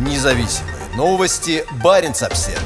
Независимые новости. Барин обсерва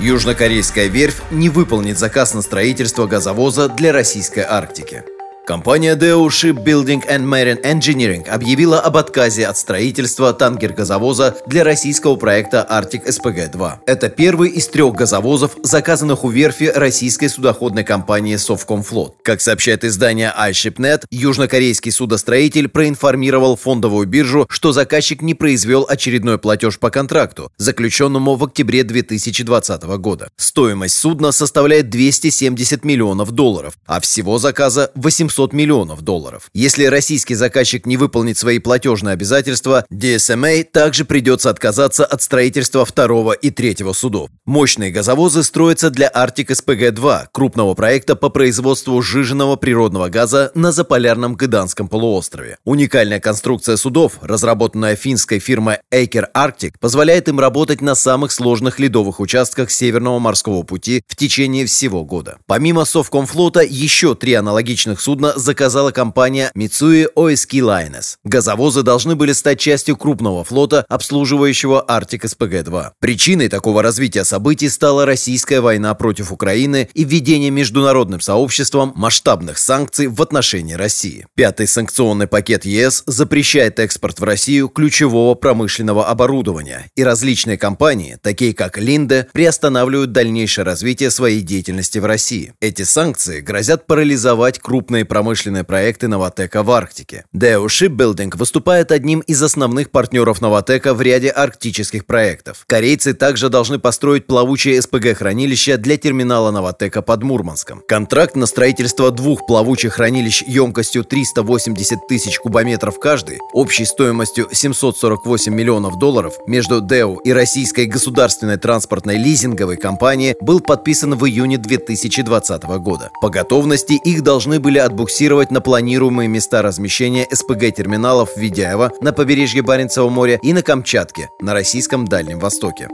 Южнокорейская верфь не выполнит заказ на строительство газовоза для российской Арктики. Компания Deo Shipbuilding and Marine Engineering объявила об отказе от строительства танкер-газовоза для российского проекта Arctic SPG-2. Это первый из трех газовозов, заказанных у верфи российской судоходной компании Совкомфлот. Как сообщает издание iShipNet, южнокорейский судостроитель проинформировал фондовую биржу, что заказчик не произвел очередной платеж по контракту, заключенному в октябре 2020 года. Стоимость судна составляет 270 миллионов долларов, а всего заказа 800 700 миллионов долларов. Если российский заказчик не выполнит свои платежные обязательства, DSMA также придется отказаться от строительства второго и третьего судов. Мощные газовозы строятся для Arctic SPG-2, крупного проекта по производству сжиженного природного газа на заполярном Гыданском полуострове. Уникальная конструкция судов, разработанная финской фирмой Aker Arctic, позволяет им работать на самых сложных ледовых участках Северного морского пути в течение всего года. Помимо Совкомфлота, еще три аналогичных судна судно заказала компания Mitsui OSK Lines. Газовозы должны были стать частью крупного флота, обслуживающего Arctic SPG-2. Причиной такого развития событий стала российская война против Украины и введение международным сообществом масштабных санкций в отношении России. Пятый санкционный пакет ЕС запрещает экспорт в Россию ключевого промышленного оборудования, и различные компании, такие как Линде, приостанавливают дальнейшее развитие своей деятельности в России. Эти санкции грозят парализовать крупные промышленные проекты «Новотека» в Арктике. Deo Shipbuilding выступает одним из основных партнеров «Новотека» в ряде арктических проектов. Корейцы также должны построить плавучее СПГ-хранилище для терминала «Новотека» под Мурманском. Контракт на строительство двух плавучих хранилищ емкостью 380 тысяч кубометров каждый, общей стоимостью 748 миллионов долларов между Deo и российской государственной транспортной лизинговой компанией был подписан в июне 2020 года. По готовности их должны были отбуксировать буксировать на планируемые места размещения СПГ-терминалов в Видяево на побережье Баренцева моря и на Камчатке на российском Дальнем Востоке.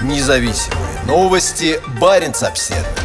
Независимые новости. Баренц-Обседный.